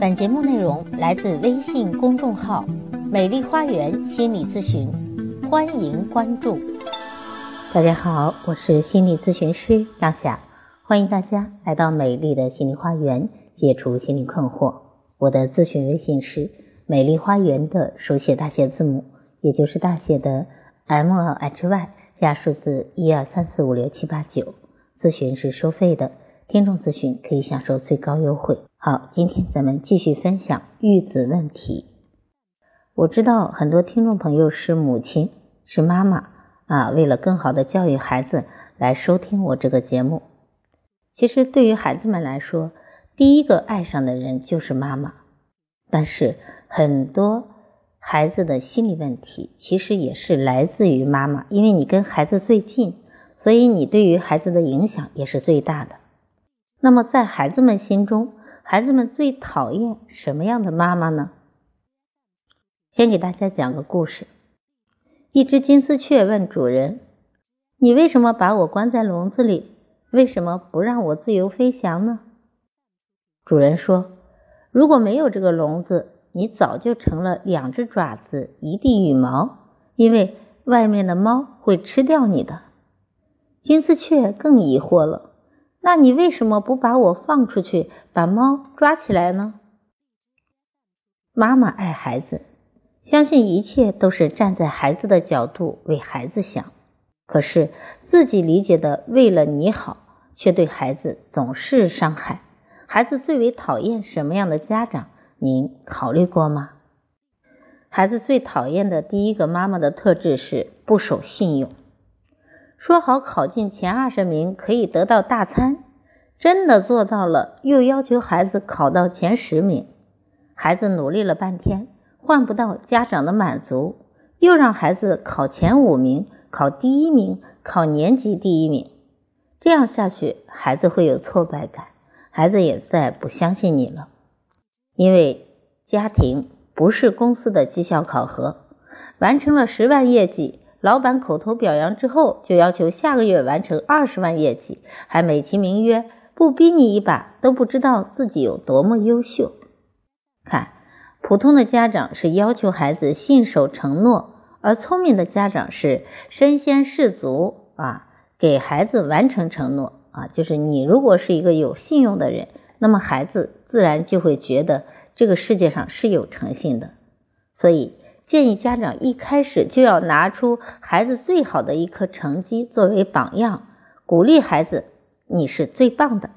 本节目内容来自微信公众号“美丽花园心理咨询”，欢迎关注。大家好，我是心理咨询师张霞，欢迎大家来到美丽的心理花园，解除心理困惑。我的咨询微信是“美丽花园”的手写大写字母，也就是大写的 M L H Y 加数字一二三四五六七八九。咨询是收费的，听众咨询可以享受最高优惠。好，今天咱们继续分享育子问题。我知道很多听众朋友是母亲，是妈妈啊，为了更好的教育孩子来收听我这个节目。其实对于孩子们来说，第一个爱上的人就是妈妈。但是很多孩子的心理问题其实也是来自于妈妈，因为你跟孩子最近，所以你对于孩子的影响也是最大的。那么在孩子们心中，孩子们最讨厌什么样的妈妈呢？先给大家讲个故事。一只金丝雀问主人：“你为什么把我关在笼子里？为什么不让我自由飞翔呢？”主人说：“如果没有这个笼子，你早就成了两只爪子一地羽毛，因为外面的猫会吃掉你的。”金丝雀更疑惑了。那你为什么不把我放出去，把猫抓起来呢？妈妈爱孩子，相信一切都是站在孩子的角度为孩子想。可是自己理解的为了你好，却对孩子总是伤害。孩子最为讨厌什么样的家长？您考虑过吗？孩子最讨厌的第一个妈妈的特质是不守信用。说好考进前二十名可以得到大餐，真的做到了，又要求孩子考到前十名。孩子努力了半天，换不到家长的满足，又让孩子考前五名，考第一名，考年级第一名。这样下去，孩子会有挫败感，孩子也再不相信你了。因为家庭不是公司的绩效考核，完成了十万业绩。老板口头表扬之后，就要求下个月完成二十万业绩，还美其名曰不逼你一把都不知道自己有多么优秀。看，普通的家长是要求孩子信守承诺，而聪明的家长是身先士卒啊，给孩子完成承诺啊。就是你如果是一个有信用的人，那么孩子自然就会觉得这个世界上是有诚信的，所以。建议家长一开始就要拿出孩子最好的一科成绩作为榜样，鼓励孩子你是最棒的，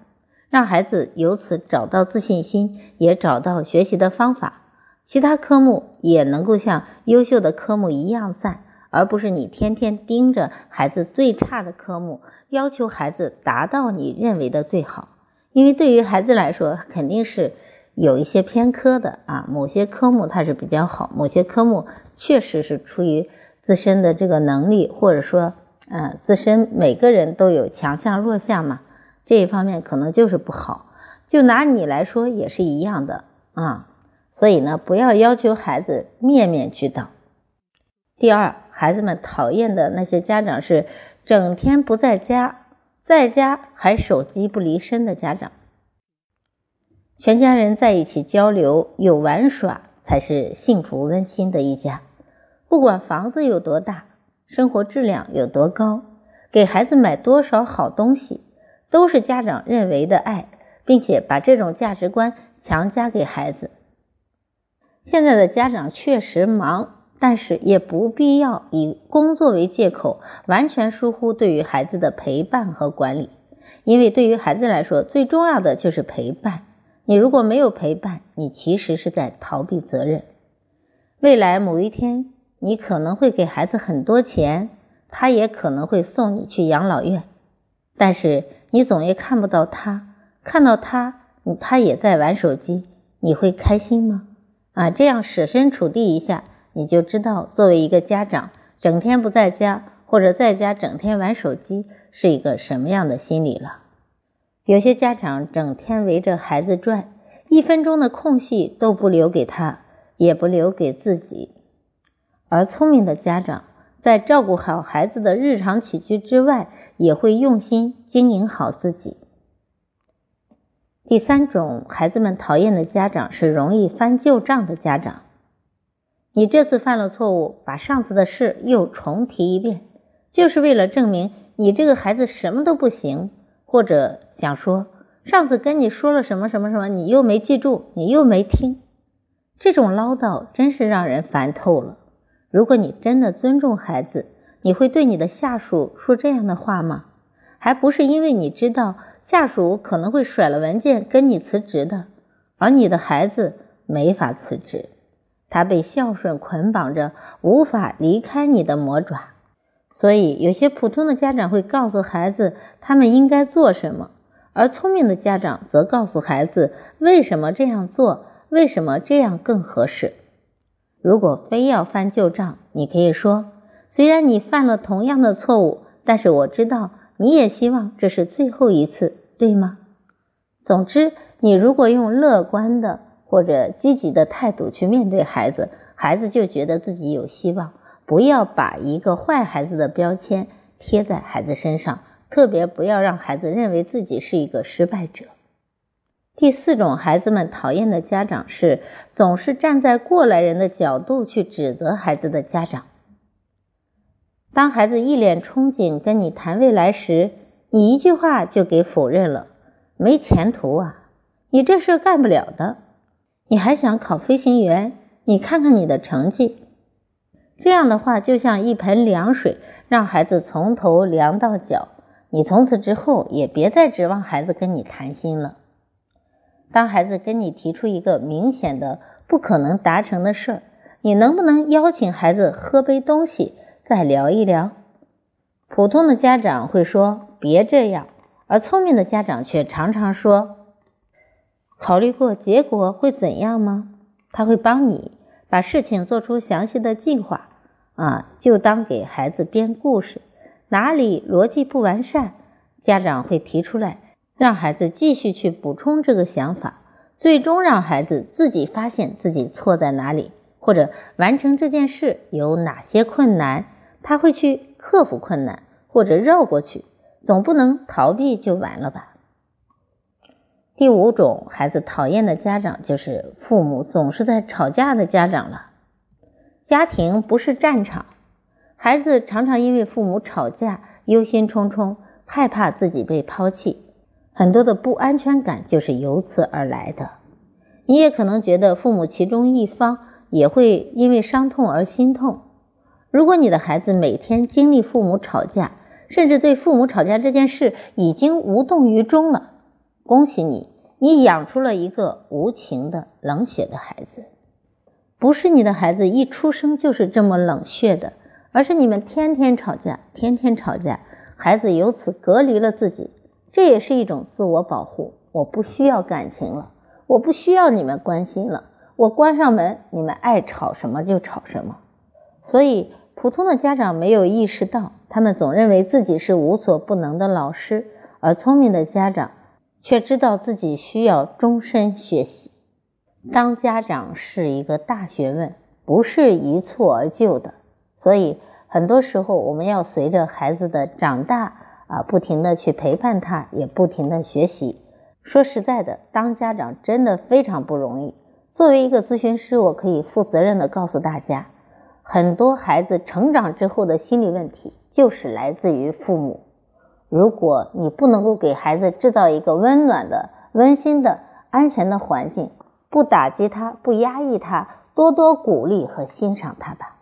让孩子由此找到自信心，也找到学习的方法。其他科目也能够像优秀的科目一样赞，而不是你天天盯着孩子最差的科目，要求孩子达到你认为的最好。因为对于孩子来说，肯定是。有一些偏科的啊，某些科目它是比较好，某些科目确实是出于自身的这个能力，或者说，嗯，自身每个人都有强项弱项嘛，这一方面可能就是不好。就拿你来说也是一样的啊，所以呢，不要要求孩子面面俱到。第二，孩子们讨厌的那些家长是整天不在家，在家还手机不离身的家长。全家人在一起交流，有玩耍才是幸福温馨的一家。不管房子有多大，生活质量有多高，给孩子买多少好东西，都是家长认为的爱，并且把这种价值观强加给孩子。现在的家长确实忙，但是也不必要以工作为借口，完全疏忽对于孩子的陪伴和管理。因为对于孩子来说，最重要的就是陪伴。你如果没有陪伴，你其实是在逃避责任。未来某一天，你可能会给孩子很多钱，他也可能会送你去养老院，但是你总也看不到他，看到他，他也在玩手机，你会开心吗？啊，这样设身处地一下，你就知道作为一个家长，整天不在家或者在家整天玩手机是一个什么样的心理了。有些家长整天围着孩子转，一分钟的空隙都不留给他，也不留给自己。而聪明的家长在照顾好孩子的日常起居之外，也会用心经营好自己。第三种孩子们讨厌的家长是容易翻旧账的家长。你这次犯了错误，把上次的事又重提一遍，就是为了证明你这个孩子什么都不行，或者想说上次跟你说了什么什么什么，你又没记住，你又没听。这种唠叨真是让人烦透了。如果你真的尊重孩子，你会对你的下属说这样的话吗？还不是因为你知道。下属可能会甩了文件跟你辞职的，而你的孩子没法辞职，他被孝顺捆绑着，无法离开你的魔爪。所以，有些普通的家长会告诉孩子他们应该做什么，而聪明的家长则告诉孩子为什么这样做，为什么这样更合适。如果非要翻旧账，你可以说：虽然你犯了同样的错误，但是我知道。你也希望这是最后一次，对吗？总之，你如果用乐观的或者积极的态度去面对孩子，孩子就觉得自己有希望。不要把一个坏孩子的标签贴在孩子身上，特别不要让孩子认为自己是一个失败者。第四种孩子们讨厌的家长是总是站在过来人的角度去指责孩子的家长。当孩子一脸憧憬跟你谈未来时，你一句话就给否认了，没前途啊！你这事干不了的，你还想考飞行员？你看看你的成绩，这样的话就像一盆凉水，让孩子从头凉到脚。你从此之后也别再指望孩子跟你谈心了。当孩子跟你提出一个明显的不可能达成的事儿，你能不能邀请孩子喝杯东西？再聊一聊，普通的家长会说别这样，而聪明的家长却常常说：“考虑过结果会怎样吗？”他会帮你把事情做出详细的计划，啊，就当给孩子编故事。哪里逻辑不完善，家长会提出来，让孩子继续去补充这个想法，最终让孩子自己发现自己错在哪里，或者完成这件事有哪些困难。他会去克服困难，或者绕过去，总不能逃避就完了吧？第五种孩子讨厌的家长就是父母总是在吵架的家长了。家庭不是战场，孩子常常因为父母吵架忧心忡忡，害怕自己被抛弃，很多的不安全感就是由此而来的。你也可能觉得父母其中一方也会因为伤痛而心痛。如果你的孩子每天经历父母吵架，甚至对父母吵架这件事已经无动于衷了，恭喜你，你养出了一个无情的冷血的孩子。不是你的孩子一出生就是这么冷血的，而是你们天天吵架，天天吵架，孩子由此隔离了自己，这也是一种自我保护。我不需要感情了，我不需要你们关心了，我关上门，你们爱吵什么就吵什么。所以，普通的家长没有意识到，他们总认为自己是无所不能的老师，而聪明的家长却知道自己需要终身学习。当家长是一个大学问，不是一蹴而就的。所以，很多时候我们要随着孩子的长大啊，不停的去陪伴他，也不停的学习。说实在的，当家长真的非常不容易。作为一个咨询师，我可以负责任的告诉大家。很多孩子成长之后的心理问题，就是来自于父母。如果你不能够给孩子制造一个温暖的、温馨的、安全的环境，不打击他，不压抑他，多多鼓励和欣赏他吧。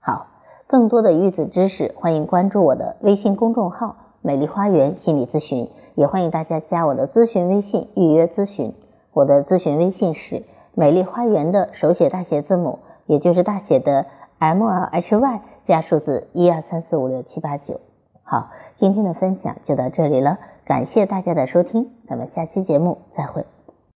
好，更多的育子知识，欢迎关注我的微信公众号“美丽花园心理咨询”，也欢迎大家加我的咨询微信预约咨询。我的咨询微信是“美丽花园”的手写大写字母，也就是大写的。M L H Y 加数字一二三四五六七八九，好，今天的分享就到这里了，感谢大家的收听，咱们下期节目再会。